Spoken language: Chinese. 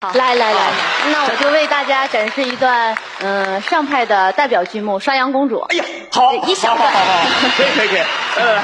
好，来来来，那我就为大家展示一段嗯上派的代表剧目《刷羊公主》，哎呀，好，一小段，好好，可以可以可以，来。